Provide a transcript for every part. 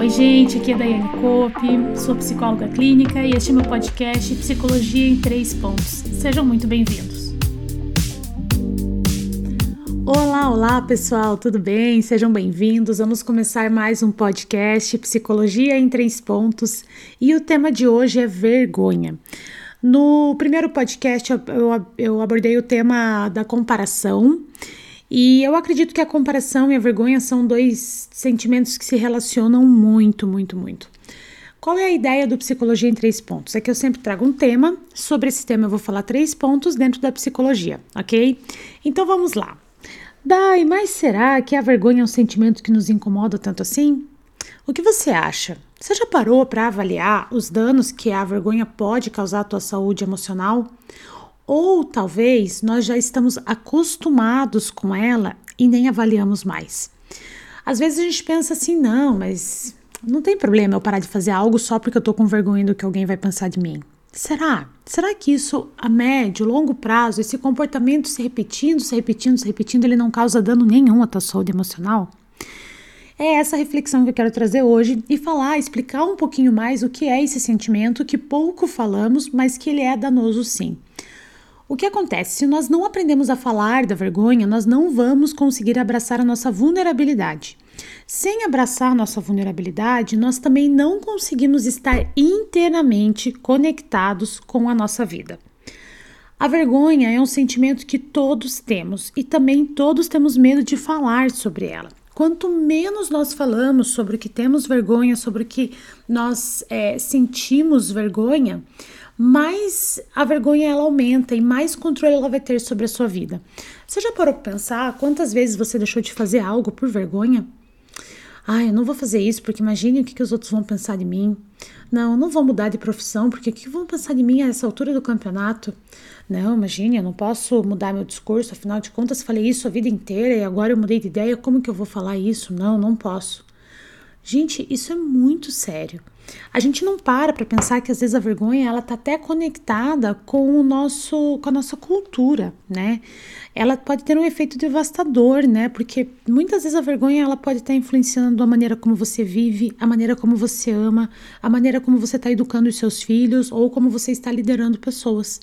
Oi, gente, aqui é Daiane Cope, sou psicóloga clínica e este é meu podcast Psicologia em Três Pontos. Sejam muito bem-vindos. Olá, olá pessoal, tudo bem? Sejam bem-vindos. Vamos começar mais um podcast Psicologia em Três Pontos e o tema de hoje é vergonha. No primeiro podcast eu, eu, eu abordei o tema da comparação e eu acredito que a comparação e a vergonha são dois sentimentos que se relacionam muito, muito, muito. Qual é a ideia do Psicologia em Três Pontos? É que eu sempre trago um tema, sobre esse tema eu vou falar três pontos dentro da psicologia, ok? Então vamos lá. Dai, mas será que a vergonha é um sentimento que nos incomoda tanto assim? O que você acha? Você já parou para avaliar os danos que a vergonha pode causar à tua saúde emocional? Ou talvez nós já estamos acostumados com ela e nem avaliamos mais. Às vezes a gente pensa assim, não, mas não tem problema eu parar de fazer algo só porque eu tô com vergonha do que alguém vai pensar de mim. Será? Será que isso a médio, longo prazo, esse comportamento se repetindo, se repetindo, se repetindo, ele não causa dano nenhum à tua saúde emocional? É essa reflexão que eu quero trazer hoje e falar, explicar um pouquinho mais o que é esse sentimento que pouco falamos, mas que ele é danoso sim. O que acontece? Se nós não aprendemos a falar da vergonha, nós não vamos conseguir abraçar a nossa vulnerabilidade. Sem abraçar nossa vulnerabilidade, nós também não conseguimos estar inteiramente conectados com a nossa vida. A vergonha é um sentimento que todos temos e também todos temos medo de falar sobre ela. Quanto menos nós falamos sobre o que temos vergonha, sobre o que nós é, sentimos vergonha, mais a vergonha ela aumenta e mais controle ela vai ter sobre a sua vida. Você já parou para pensar quantas vezes você deixou de fazer algo por vergonha? Ah, eu não vou fazer isso porque imagine o que, que os outros vão pensar de mim. Não, eu não vou mudar de profissão porque o que vão pensar de mim a essa altura do campeonato? Não, imagine, eu não posso mudar meu discurso, afinal de contas falei isso a vida inteira e agora eu mudei de ideia, como que eu vou falar isso? Não, não posso. Gente, isso é muito sério. A gente não para para pensar que às vezes a vergonha ela tá até conectada com o nosso com a nossa cultura, né? Ela pode ter um efeito devastador, né? Porque muitas vezes a vergonha ela pode estar influenciando a maneira como você vive, a maneira como você ama, a maneira como você está educando os seus filhos ou como você está liderando pessoas.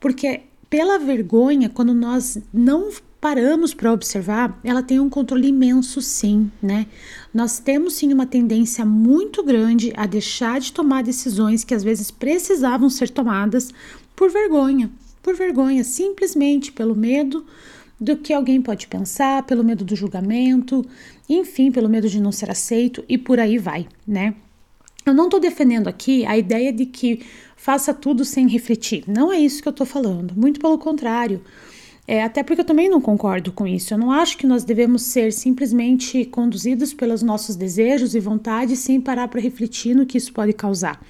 Porque pela vergonha, quando nós não paramos para observar, ela tem um controle imenso, sim, né? Nós temos sim uma tendência muito grande a deixar de tomar decisões que às vezes precisavam ser tomadas por vergonha, por vergonha, simplesmente pelo medo do que alguém pode pensar, pelo medo do julgamento, enfim, pelo medo de não ser aceito e por aí vai, né? Eu não estou defendendo aqui a ideia de que faça tudo sem refletir. Não é isso que eu estou falando. Muito pelo contrário. É, até porque eu também não concordo com isso. Eu não acho que nós devemos ser simplesmente conduzidos pelos nossos desejos e vontades sem parar para refletir no que isso pode causar.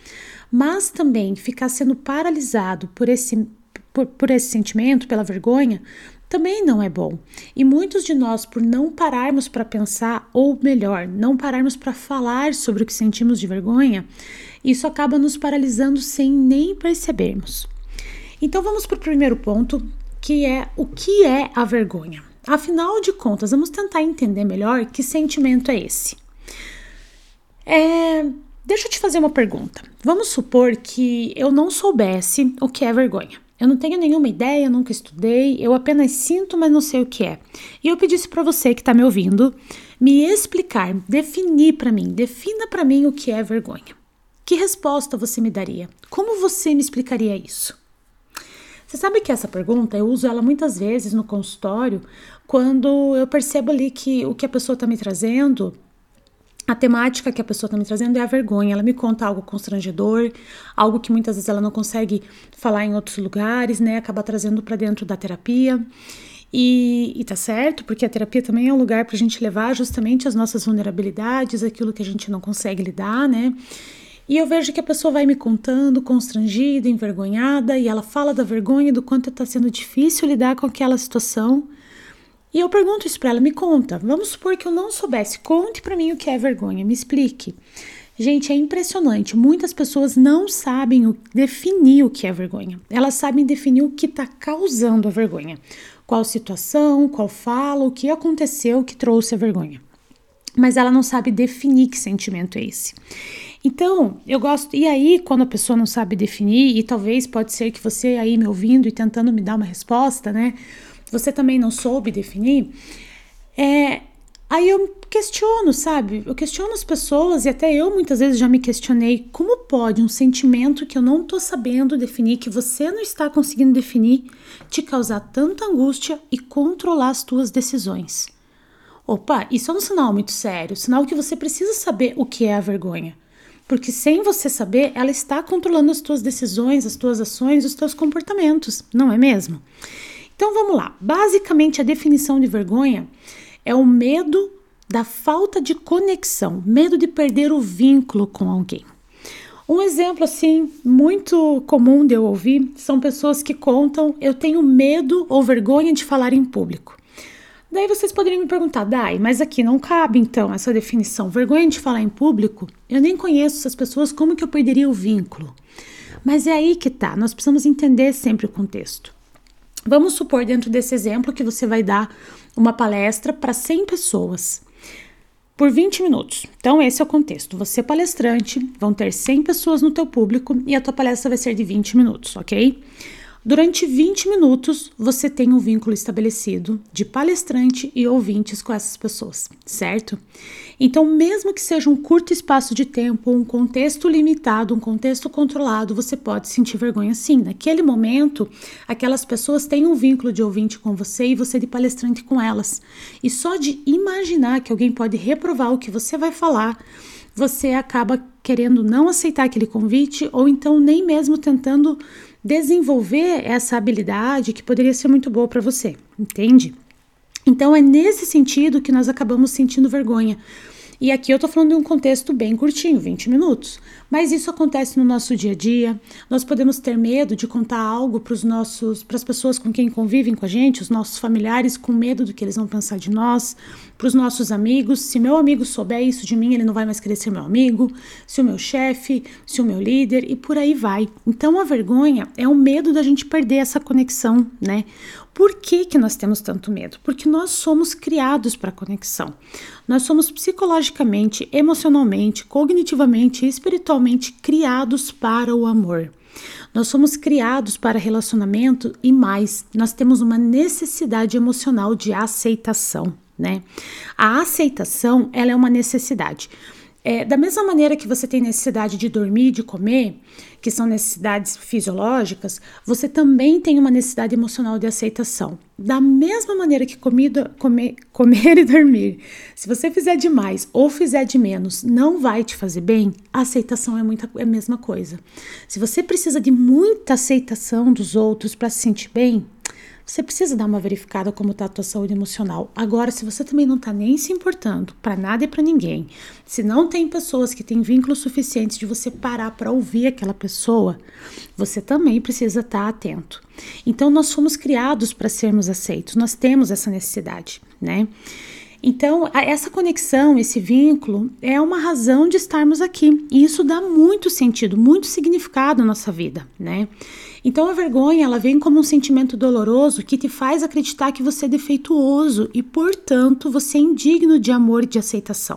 Mas também ficar sendo paralisado por esse, por, por esse sentimento, pela vergonha, também não é bom. E muitos de nós, por não pararmos para pensar, ou melhor, não pararmos para falar sobre o que sentimos de vergonha, isso acaba nos paralisando sem nem percebermos. Então vamos para o primeiro ponto, que é o que é a vergonha. Afinal de contas, vamos tentar entender melhor que sentimento é esse. É, deixa eu te fazer uma pergunta. Vamos supor que eu não soubesse o que é vergonha. Eu não tenho nenhuma ideia, nunca estudei, eu apenas sinto, mas não sei o que é. E eu pedisse para você que está me ouvindo me explicar, definir para mim, defina para mim o que é vergonha. Que resposta você me daria? Como você me explicaria isso? Você sabe que essa pergunta eu uso ela muitas vezes no consultório quando eu percebo ali que o que a pessoa está me trazendo a temática que a pessoa está me trazendo é a vergonha. Ela me conta algo constrangedor, algo que muitas vezes ela não consegue falar em outros lugares, né? Acaba trazendo para dentro da terapia. E, e tá certo, porque a terapia também é um lugar para a gente levar justamente as nossas vulnerabilidades, aquilo que a gente não consegue lidar, né? E eu vejo que a pessoa vai me contando, constrangida, envergonhada, e ela fala da vergonha, do quanto está sendo difícil lidar com aquela situação. E eu pergunto isso para ela, me conta. Vamos supor que eu não soubesse, conte para mim o que é vergonha, me explique. Gente, é impressionante. Muitas pessoas não sabem o, definir o que é vergonha. Elas sabem definir o que está causando a vergonha. Qual situação, qual fala, o que aconteceu que trouxe a vergonha. mas ela não sabe definir que sentimento é esse. Então, eu gosto. E aí, quando a pessoa não sabe definir, e talvez pode ser que você aí me ouvindo e tentando me dar uma resposta, né? Você também não soube definir. É, aí eu questiono, sabe? Eu questiono as pessoas e até eu muitas vezes já me questionei como pode um sentimento que eu não tô sabendo definir, que você não está conseguindo definir, te causar tanta angústia e controlar as tuas decisões. Opa, isso é um sinal muito sério, sinal que você precisa saber o que é a vergonha. Porque sem você saber, ela está controlando as tuas decisões, as tuas ações, os teus comportamentos, não é mesmo? Então vamos lá. Basicamente, a definição de vergonha é o medo da falta de conexão, medo de perder o vínculo com alguém. Um exemplo assim muito comum de eu ouvir são pessoas que contam: eu tenho medo ou vergonha de falar em público. Daí vocês poderiam me perguntar, Dai, mas aqui não cabe então essa definição. Vergonha de falar em público? Eu nem conheço essas pessoas, como que eu perderia o vínculo? Mas é aí que tá, nós precisamos entender sempre o contexto. Vamos supor, dentro desse exemplo, que você vai dar uma palestra para 100 pessoas por 20 minutos. Então, esse é o contexto. Você, palestrante, vão ter 100 pessoas no teu público e a tua palestra vai ser de 20 minutos, ok? Durante 20 minutos, você tem um vínculo estabelecido de palestrante e ouvintes com essas pessoas, certo? Então, mesmo que seja um curto espaço de tempo, um contexto limitado, um contexto controlado, você pode sentir vergonha sim. Naquele momento, aquelas pessoas têm um vínculo de ouvinte com você e você de palestrante com elas. E só de imaginar que alguém pode reprovar o que você vai falar, você acaba querendo não aceitar aquele convite ou então nem mesmo tentando desenvolver essa habilidade que poderia ser muito boa para você, entende? Então é nesse sentido que nós acabamos sentindo vergonha. E aqui eu tô falando de um contexto bem curtinho, 20 minutos. Mas isso acontece no nosso dia a dia. Nós podemos ter medo de contar algo para os nossos, para as pessoas com quem convivem com a gente, os nossos familiares, com medo do que eles vão pensar de nós, para os nossos amigos. Se meu amigo souber isso de mim, ele não vai mais querer ser meu amigo. Se o meu chefe, se o meu líder e por aí vai. Então a vergonha é o medo da gente perder essa conexão, né? Por que, que nós temos tanto medo? Porque nós somos criados para conexão. Nós somos psicologicamente, emocionalmente, cognitivamente e espiritualmente criados para o amor. Nós somos criados para relacionamento e mais, nós temos uma necessidade emocional de aceitação, né? A aceitação, ela é uma necessidade. É, da mesma maneira que você tem necessidade de dormir, de comer, que são necessidades fisiológicas, você também tem uma necessidade emocional de aceitação. Da mesma maneira que comida, comer, comer e dormir, se você fizer demais ou fizer de menos, não vai te fazer bem, a aceitação é, muita, é a mesma coisa. Se você precisa de muita aceitação dos outros para se sentir bem, você precisa dar uma verificada como está a tua saúde emocional. Agora, se você também não está nem se importando para nada e para ninguém, se não tem pessoas que têm vínculos suficientes de você parar para ouvir aquela pessoa, você também precisa estar tá atento. Então, nós fomos criados para sermos aceitos, nós temos essa necessidade, né? Então, essa conexão, esse vínculo é uma razão de estarmos aqui. E isso dá muito sentido, muito significado na nossa vida, né? Então a vergonha, ela vem como um sentimento doloroso que te faz acreditar que você é defeituoso e, portanto, você é indigno de amor e de aceitação.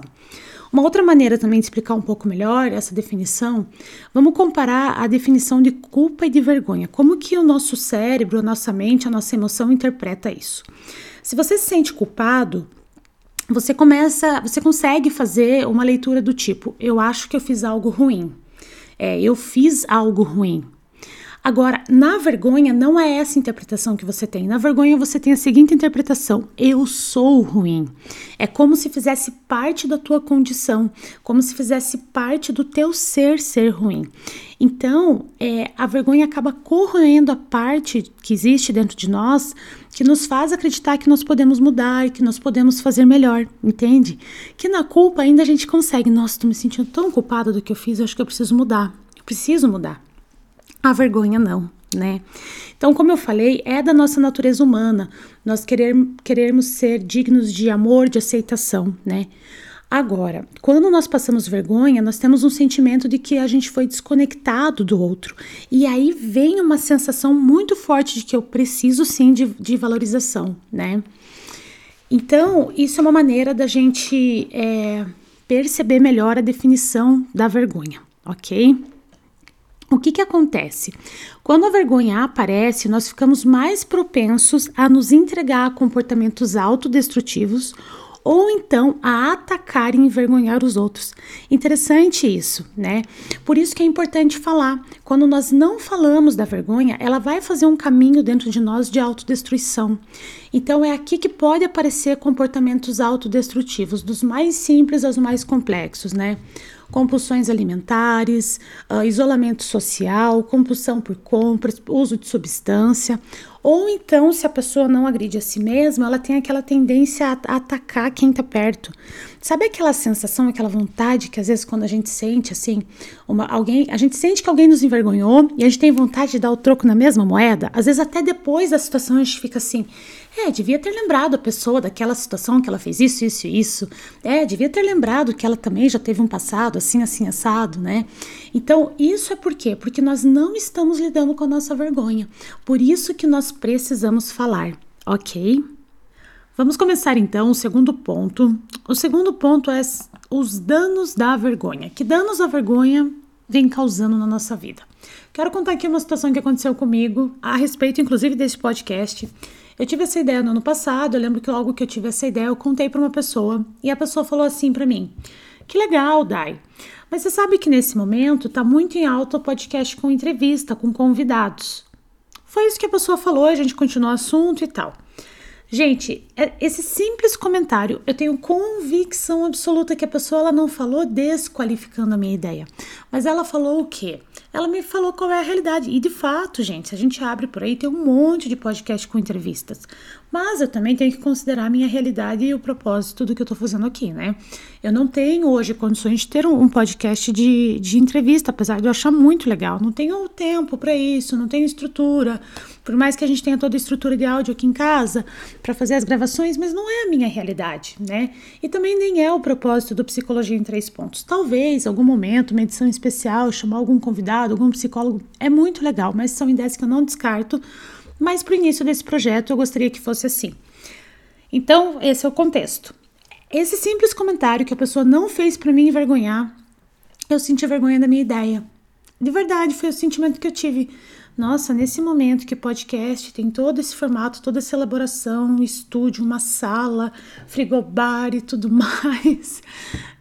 Uma outra maneira também de explicar um pouco melhor essa definição, vamos comparar a definição de culpa e de vergonha. Como que o nosso cérebro, a nossa mente, a nossa emoção interpreta isso? Se você se sente culpado, você começa, você consegue fazer uma leitura do tipo: eu acho que eu fiz algo ruim. É, eu fiz algo ruim. Agora, na vergonha, não é essa interpretação que você tem. Na vergonha, você tem a seguinte interpretação: eu sou ruim. É como se fizesse parte da tua condição, como se fizesse parte do teu ser ser ruim. Então, é, a vergonha acaba corroendo a parte que existe dentro de nós que nos faz acreditar que nós podemos mudar, que nós podemos fazer melhor, entende? Que na culpa ainda a gente consegue. Nossa, estou me sentindo tão culpada do que eu fiz, eu acho que eu preciso mudar. Eu preciso mudar. A vergonha não, né? Então, como eu falei, é da nossa natureza humana nós querer, querermos ser dignos de amor, de aceitação, né? Agora, quando nós passamos vergonha, nós temos um sentimento de que a gente foi desconectado do outro. E aí vem uma sensação muito forte de que eu preciso sim de, de valorização, né? Então, isso é uma maneira da gente é, perceber melhor a definição da vergonha, ok? O que, que acontece? Quando a vergonha aparece, nós ficamos mais propensos a nos entregar a comportamentos autodestrutivos ou então a atacar e envergonhar os outros. Interessante isso, né? Por isso que é importante falar. Quando nós não falamos da vergonha, ela vai fazer um caminho dentro de nós de autodestruição. Então é aqui que pode aparecer comportamentos autodestrutivos, dos mais simples aos mais complexos, né? Compulsões alimentares, uh, isolamento social, compulsão por compras, uso de substância, ou então, se a pessoa não agride a si mesma, ela tem aquela tendência a, atacar quem tá perto. Sabe aquela sensação, aquela vontade que às vezes quando a gente sente assim, uma, alguém, a gente sente que alguém nos envergonhou e a gente tem vontade de dar o troco na mesma moeda? Às vezes até depois da situação a gente fica assim, é, devia ter lembrado a pessoa daquela situação que ela fez isso, isso e isso. É, devia ter lembrado que ela também já teve um passado assim, assim, assado, né? Então, isso é por quê? Porque nós não estamos lidando com a nossa vergonha. Por isso que nós precisamos falar, ok? Vamos começar então o segundo ponto. O segundo ponto é os danos da vergonha. Que danos a vergonha vem causando na nossa vida? Quero contar aqui uma situação que aconteceu comigo, a respeito inclusive desse podcast. Eu tive essa ideia no ano passado, eu lembro que logo que eu tive essa ideia, eu contei para uma pessoa e a pessoa falou assim para mim: "Que legal, Dai. Mas você sabe que nesse momento tá muito em alta o podcast com entrevista, com convidados". Foi isso que a pessoa falou, a gente continuou o assunto e tal. Gente, é, esse simples comentário, eu tenho convicção absoluta que a pessoa ela não falou desqualificando a minha ideia. Mas ela falou o quê? Ela me falou qual é a realidade. E de fato, gente, se a gente abre por aí, tem um monte de podcast com entrevistas. Mas eu também tenho que considerar a minha realidade e o propósito do que eu tô fazendo aqui, né? Eu não tenho hoje condições de ter um, um podcast de, de entrevista, apesar de eu achar muito legal. Não tenho tempo para isso, não tenho estrutura. Por mais que a gente tenha toda a estrutura de áudio aqui em casa para fazer as gravações, mas não é a minha realidade, né? E também nem é o propósito do Psicologia em Três Pontos. Talvez, algum momento, uma edição especial, chamar algum convidado, algum psicólogo, é muito legal, mas são ideias que eu não descarto mas para o início desse projeto eu gostaria que fosse assim. Então, esse é o contexto. Esse simples comentário que a pessoa não fez para me envergonhar, eu senti vergonha da minha ideia. De verdade, foi o sentimento que eu tive. Nossa, nesse momento que podcast tem todo esse formato, toda essa elaboração, estúdio, uma sala, frigobar e tudo mais,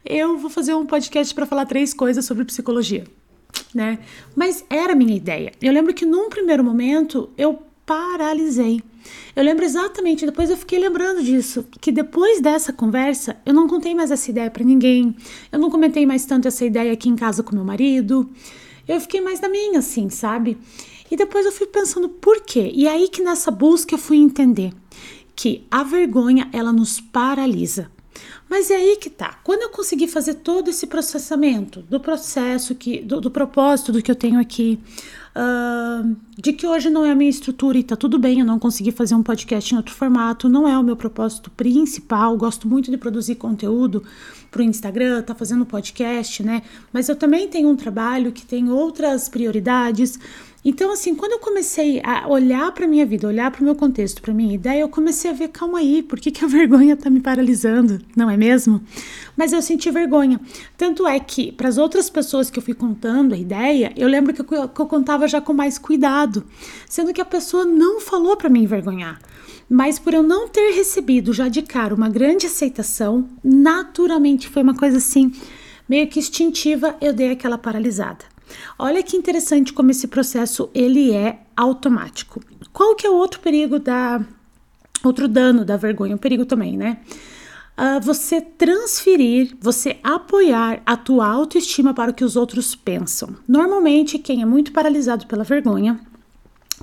eu vou fazer um podcast para falar três coisas sobre psicologia, né? Mas era a minha ideia. Eu lembro que num primeiro momento eu paralisei. Eu lembro exatamente, depois eu fiquei lembrando disso, que depois dessa conversa, eu não contei mais essa ideia para ninguém, eu não comentei mais tanto essa ideia aqui em casa com meu marido, eu fiquei mais na minha, assim, sabe? E depois eu fui pensando por quê? E aí que nessa busca eu fui entender que a vergonha, ela nos paralisa. Mas é aí que tá. Quando eu consegui fazer todo esse processamento do processo que, do, do propósito do que eu tenho aqui, uh, de que hoje não é a minha estrutura e tá tudo bem, eu não consegui fazer um podcast em outro formato, não é o meu propósito principal. Gosto muito de produzir conteúdo para o Instagram, tá fazendo podcast, né? Mas eu também tenho um trabalho que tem outras prioridades. Então, assim, quando eu comecei a olhar para minha vida, olhar para o meu contexto, para minha ideia, eu comecei a ver, calma aí, por que, que a vergonha está me paralisando, não é mesmo? Mas eu senti vergonha. Tanto é que, para as outras pessoas que eu fui contando a ideia, eu lembro que eu, que eu contava já com mais cuidado, sendo que a pessoa não falou para me envergonhar. Mas por eu não ter recebido já de cara uma grande aceitação, naturalmente foi uma coisa assim, meio que instintiva, eu dei aquela paralisada. Olha que interessante como esse processo ele é automático. Qual que é o outro perigo da outro dano da vergonha, o perigo também, né? Uh, você transferir, você apoiar a tua autoestima para o que os outros pensam. Normalmente, quem é muito paralisado pela vergonha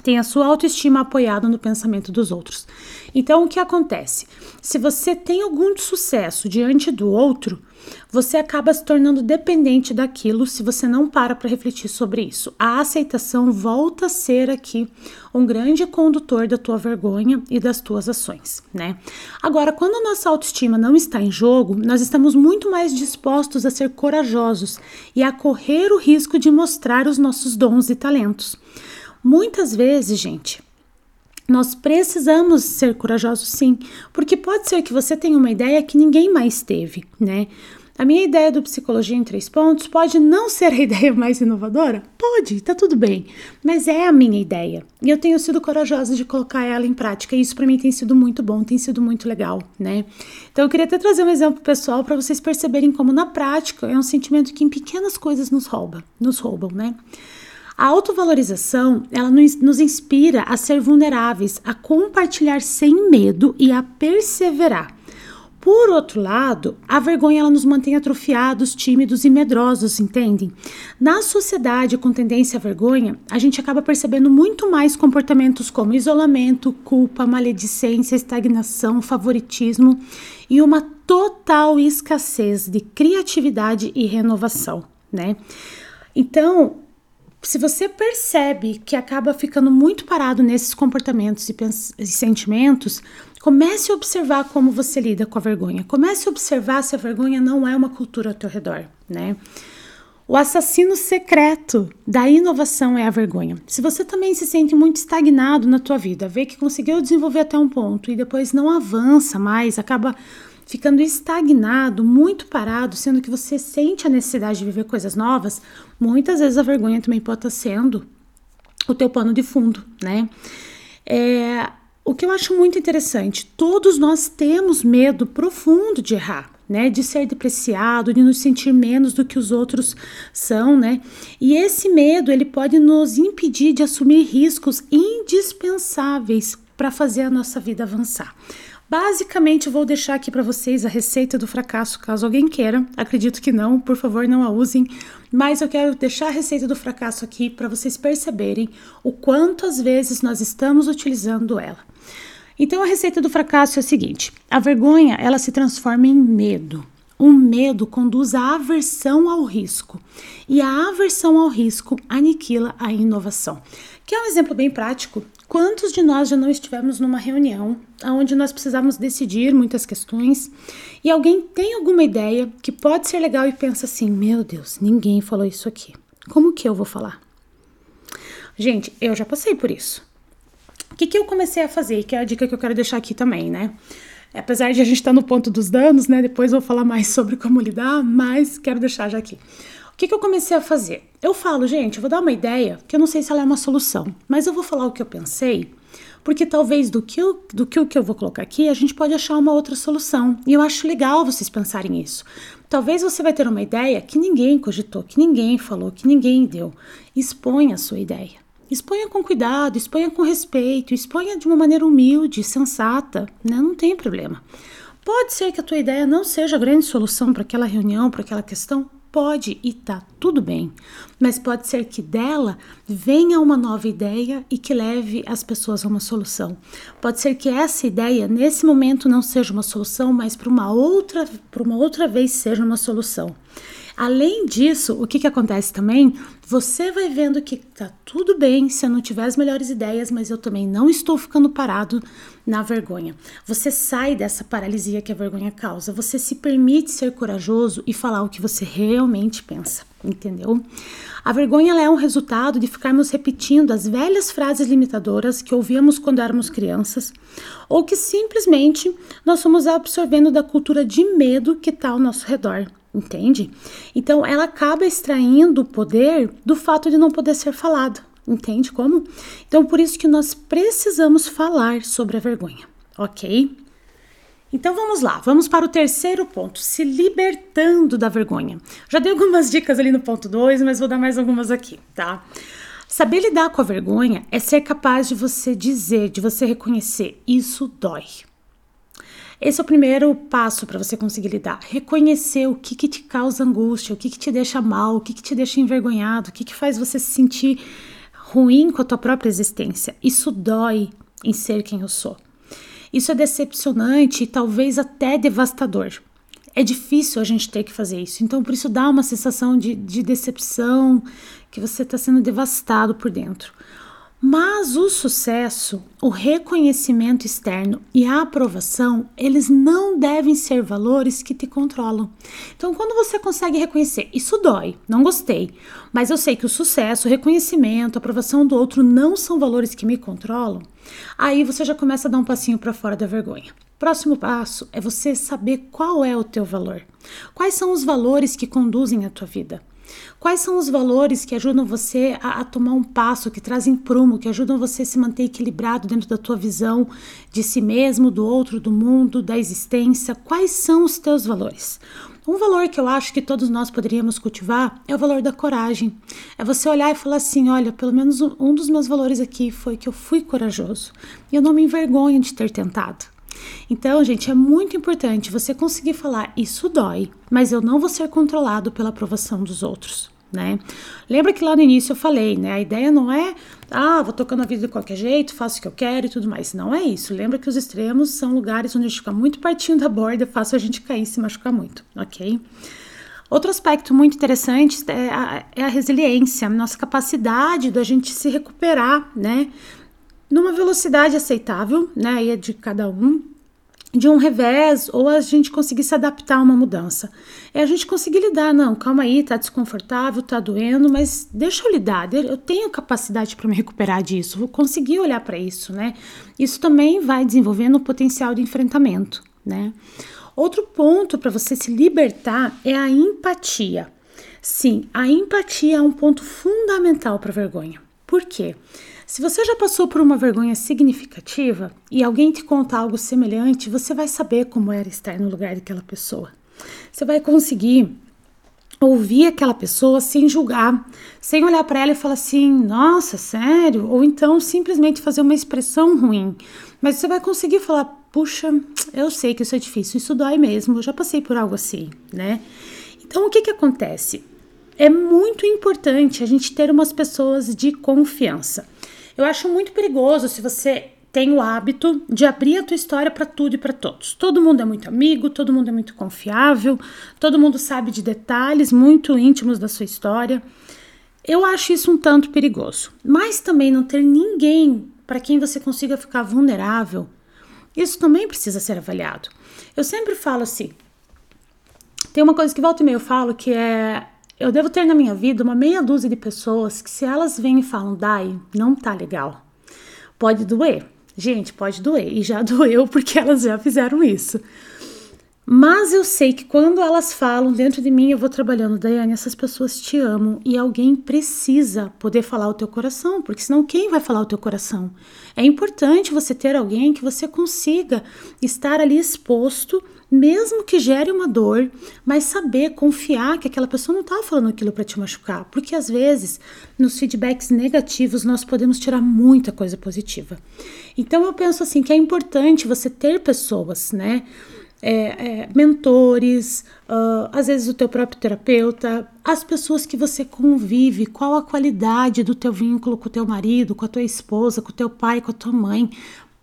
tem a sua autoestima apoiada no pensamento dos outros. Então, o que acontece? Se você tem algum sucesso diante do outro, você acaba se tornando dependente daquilo se você não para para refletir sobre isso. A aceitação volta a ser aqui um grande condutor da tua vergonha e das tuas ações, né? Agora, quando a nossa autoestima não está em jogo, nós estamos muito mais dispostos a ser corajosos e a correr o risco de mostrar os nossos dons e talentos. Muitas vezes, gente, Nós precisamos ser corajosos, sim, porque pode ser que você tenha uma ideia que ninguém mais teve, né? A minha ideia do Psicologia em Três Pontos pode não ser a ideia mais inovadora? Pode, tá tudo bem, mas é a minha ideia e eu tenho sido corajosa de colocar ela em prática e isso para mim tem sido muito bom, tem sido muito legal, né? Então eu queria até trazer um exemplo pessoal para vocês perceberem como na prática é um sentimento que em pequenas coisas nos rouba, nos roubam, né? A autovalorização, ela nos inspira a ser vulneráveis, a compartilhar sem medo e a perseverar. Por outro lado, a vergonha ela nos mantém atrofiados, tímidos e medrosos, entendem? Na sociedade com tendência à vergonha, a gente acaba percebendo muito mais comportamentos como isolamento, culpa, maledicência, estagnação, favoritismo e uma total escassez de criatividade e renovação, né? Então, se você percebe que acaba ficando muito parado nesses comportamentos e, e, sentimentos, comece a observar como você lida com a vergonha. Comece a observar se a vergonha não é uma cultura ao teu redor, né? O assassino secreto da inovação é a vergonha. Se você também se sente muito estagnado na tua vida, vê que conseguiu desenvolver até um ponto e depois não avança mais, acaba ficando estagnado, muito parado, sendo que você sente a necessidade de viver coisas novas, muitas vezes a vergonha também pode estar sendo o teu pano de fundo, né? É, o que eu acho muito interessante, todos nós temos medo profundo de errar, né, de ser depreciado, de nos sentir menos do que os outros são, né? E esse medo, ele pode nos impedir de assumir riscos indispensáveis para fazer a nossa vida avançar. Basicamente, eu vou deixar aqui para vocês a receita do fracasso, caso alguém queira. Acredito que não, por favor, não a usem. Mas eu quero deixar a receita do fracasso aqui para vocês perceberem o quanto às vezes nós estamos utilizando ela. Então, a receita do fracasso é a seguinte: a vergonha ela se transforma em medo. O medo conduz à aversão ao risco, e a aversão ao risco aniquila a inovação. Que é um exemplo bem prático Quantos de nós já não estivemos numa reunião onde nós precisávamos decidir muitas questões e alguém tem alguma ideia que pode ser legal e pensa assim: meu Deus, ninguém falou isso aqui. Como que eu vou falar? Gente, eu já passei por isso. O que, que eu comecei a fazer? Que é a dica que eu quero deixar aqui também, né? Apesar de a gente estar no ponto dos danos, né? Depois eu vou falar mais sobre como lidar, mas quero deixar já aqui. O que, que eu comecei a fazer? Eu falo, gente, eu vou dar uma ideia, que eu não sei se ela é uma solução, mas eu vou falar o que eu pensei, porque talvez do que, eu, do que o que eu vou colocar aqui, a gente pode achar uma outra solução. E eu acho legal vocês pensarem isso. Talvez você vai ter uma ideia que ninguém cogitou, que ninguém falou, que ninguém deu. Exponha a sua ideia. Exponha com cuidado, exponha com respeito, exponha de uma maneira humilde, sensata, né? Não tem problema. Pode ser que a tua ideia não seja a grande solução para aquela reunião, para aquela questão, Pode e tá tudo bem, mas pode ser que dela venha uma nova ideia e que leve as pessoas a uma solução. Pode ser que essa ideia nesse momento não seja uma solução, mas para uma outra, para uma outra vez seja uma solução. Além disso, o que, que acontece também? Você vai vendo que tá tudo bem se eu não tiver as melhores ideias, mas eu também não estou ficando parado na vergonha. Você sai dessa paralisia que a vergonha causa. Você se permite ser corajoso e falar o que você realmente pensa, entendeu? A vergonha é um resultado de ficarmos repetindo as velhas frases limitadoras que ouvíamos quando éramos crianças, ou que simplesmente nós somos absorvendo da cultura de medo que está ao nosso redor entende? Então ela acaba extraindo o poder do fato de não poder ser falado, entende como? Então por isso que nós precisamos falar sobre a vergonha, ok? Então vamos lá, vamos para o terceiro ponto, se libertando da vergonha. Já dei algumas dicas ali no ponto 2, mas vou dar mais algumas aqui, tá? Saber lidar com a vergonha é ser capaz de você dizer, de você reconhecer, isso dói. Esse é o primeiro passo para você conseguir lidar. Reconhecer o que, que te causa angústia, o que, que te deixa mal, o que, que te deixa envergonhado, o que, que faz você se sentir ruim com a tua própria existência. Isso dói em ser quem eu sou. Isso é decepcionante e talvez até devastador. É difícil a gente ter que fazer isso. Então, por isso dá uma sensação de, de decepção, que você está sendo devastado por dentro. Mas o sucesso, o reconhecimento externo e a aprovação, eles não devem ser valores que te controlam. Então, quando você consegue reconhecer, isso dói, não gostei, mas eu sei que o sucesso, o reconhecimento, a aprovação do outro não são valores que me controlam, aí você já começa a dar um passinho para fora da vergonha. Próximo passo é você saber qual é o teu valor. Quais são os valores que conduzem a tua vida? Quais são os valores que ajudam você a, a, tomar um passo, que trazem prumo, que ajudam você a se manter equilibrado dentro da tua visão de si mesmo, do outro, do mundo, da existência? Quais são os teus valores? Um valor que eu acho que todos nós poderíamos cultivar é o valor da coragem. É você olhar e falar assim: olha, pelo menos um dos meus valores aqui foi que eu fui corajoso e eu não me envergonho de ter tentado. Então, gente, é muito importante você conseguir falar: isso dói, mas eu não vou ser controlado pela aprovação dos outros. Né? Lembra que lá no início eu falei, né? A ideia não é, ah, vou tocando a vida de qualquer jeito, faço o que eu quero e tudo mais. Não é isso. Lembra que os extremos são lugares onde a gente fica muito pertinho da borda, é fácil a gente cair e se machucar muito, ok? Outro aspecto muito interessante é a, é a resiliência, nossa capacidade da gente se recuperar, né? Numa velocidade aceitável, né? Aí é de cada um, de um revés ou a gente conseguir se adaptar a uma mudança. É a gente conseguir lidar, não, calma aí, tá desconfortável, tá doendo, mas deixa eu lidar, eu tenho capacidade para me recuperar disso, vou conseguir olhar para isso, né? Isso também vai desenvolvendo o potencial de enfrentamento, né? Outro ponto para você se libertar é a empatia. Sim, a empatia é um ponto fundamental para vergonha. Por quê? Se você já passou por uma vergonha significativa e alguém te conta algo semelhante, você vai saber como era estar no lugar daquela pessoa. Você vai conseguir ouvir aquela pessoa sem julgar, sem olhar para ela e falar assim, nossa, sério? Ou então simplesmente fazer uma expressão ruim. Mas você vai conseguir falar, puxa, eu sei que isso é difícil, isso dói mesmo, eu já passei por algo assim, né? Então o que que acontece? É muito importante a gente ter umas pessoas de confiança. Eu acho muito perigoso se você tem o hábito de abrir a tua história para tudo e para todos. Todo mundo é muito amigo, todo mundo é muito confiável, todo mundo sabe de detalhes muito íntimos da sua história. Eu acho isso um tanto perigoso. Mas também não ter ninguém para quem você consiga ficar vulnerável, isso também precisa ser avaliado. Eu sempre falo assim: tem uma coisa que volta e meia eu falo que é eu devo ter na minha vida uma meia dúzia de pessoas que, se elas vêm e falam, Dai, não tá legal, pode doer. Gente, pode doer. E já doeu porque elas já fizeram isso. Mas eu sei que quando elas falam dentro de mim, eu vou trabalhando, Daiane, essas pessoas te amam e alguém precisa poder falar o teu coração, porque senão quem vai falar o teu coração? É importante você ter alguém que você consiga estar ali exposto mesmo que gere uma dor, mas saber confiar que aquela pessoa não está falando aquilo para te machucar, porque às vezes nos feedbacks negativos nós podemos tirar muita coisa positiva. Então eu penso assim que é importante você ter pessoas, né? É, é, mentores, uh, às vezes o teu próprio terapeuta, as pessoas que você convive, qual a qualidade do teu vínculo com o teu marido, com a tua esposa, com o teu pai, com a tua mãe,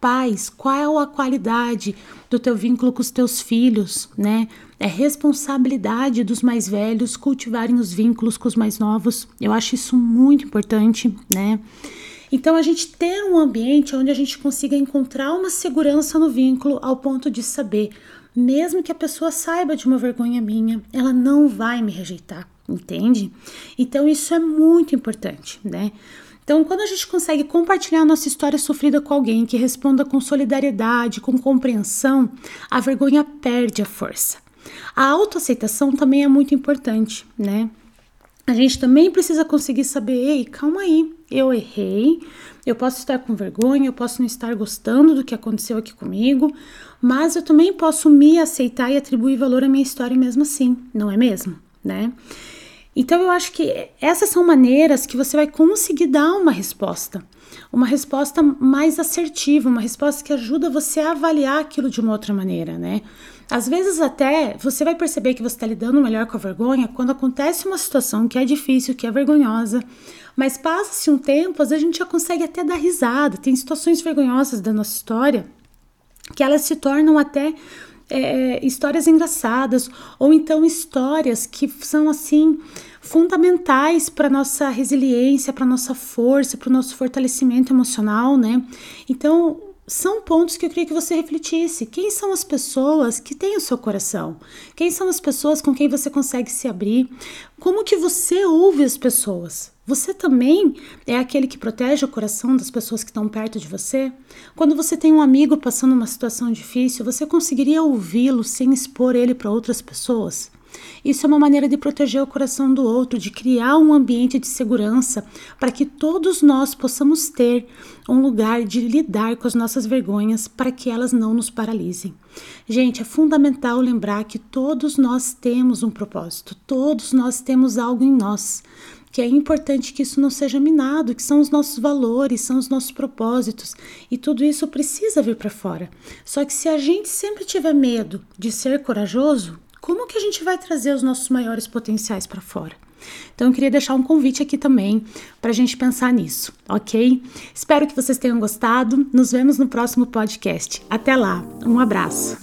pais, qual a qualidade do teu vínculo com os teus filhos, né? É responsabilidade dos mais velhos cultivarem os vínculos com os mais novos. Eu acho isso muito importante, né? Então, a gente ter um ambiente onde a gente consiga encontrar uma segurança no vínculo ao ponto de saber, mesmo que a pessoa saiba de uma vergonha minha, ela não vai me rejeitar, entende? Então, isso é muito importante, né? Então, quando a gente consegue compartilhar nossa história sofrida com alguém que responda com solidariedade, com compreensão, a vergonha perde a força. A autoaceitação também é muito importante, né? A gente também precisa conseguir saber, ei, calma aí, eu errei, eu posso estar com vergonha, eu posso não estar gostando do que aconteceu aqui comigo, mas eu também posso me aceitar e atribuir valor à minha história mesmo assim, não é mesmo, né? Então eu acho que essas são maneiras que você vai conseguir dar uma resposta, uma resposta mais assertiva, uma resposta que ajuda você a avaliar aquilo de uma outra maneira, né? Às vezes até você vai perceber que você está lidando melhor com a vergonha quando acontece uma situação que é difícil, que é vergonhosa, mas passa-se um tempo, às vezes a gente já consegue até dar risada. Tem situações vergonhosas da nossa história que elas se tornam até é, histórias engraçadas, ou então histórias que são assim fundamentais para nossa resiliência, para nossa força, para o nosso fortalecimento emocional, né? Então, são pontos que eu queria que você refletisse. Quem são as pessoas que têm o seu coração? Quem são as pessoas com quem você consegue se abrir? Como que você ouve as pessoas? Você também é aquele que protege o coração das pessoas que estão perto de você? Quando você tem um amigo passando uma situação difícil, você conseguiria ouvi-lo sem expor ele para outras pessoas? Isso é uma maneira de proteger o coração do outro, de criar um ambiente de segurança para que todos nós possamos ter um lugar de lidar com as nossas vergonhas para que elas não nos paralisem. Gente, é fundamental lembrar que todos nós temos um propósito, todos nós temos algo em nós que é importante que isso não seja minado, que são os nossos valores, são os nossos propósitos, e tudo isso precisa vir para fora. Só que se a gente sempre tiver medo de ser corajoso, como que a gente vai trazer os nossos maiores potenciais para fora? Então eu queria deixar um convite aqui também para a gente pensar nisso, ok? Espero que vocês tenham gostado. Nos vemos no próximo podcast. Até lá, um abraço.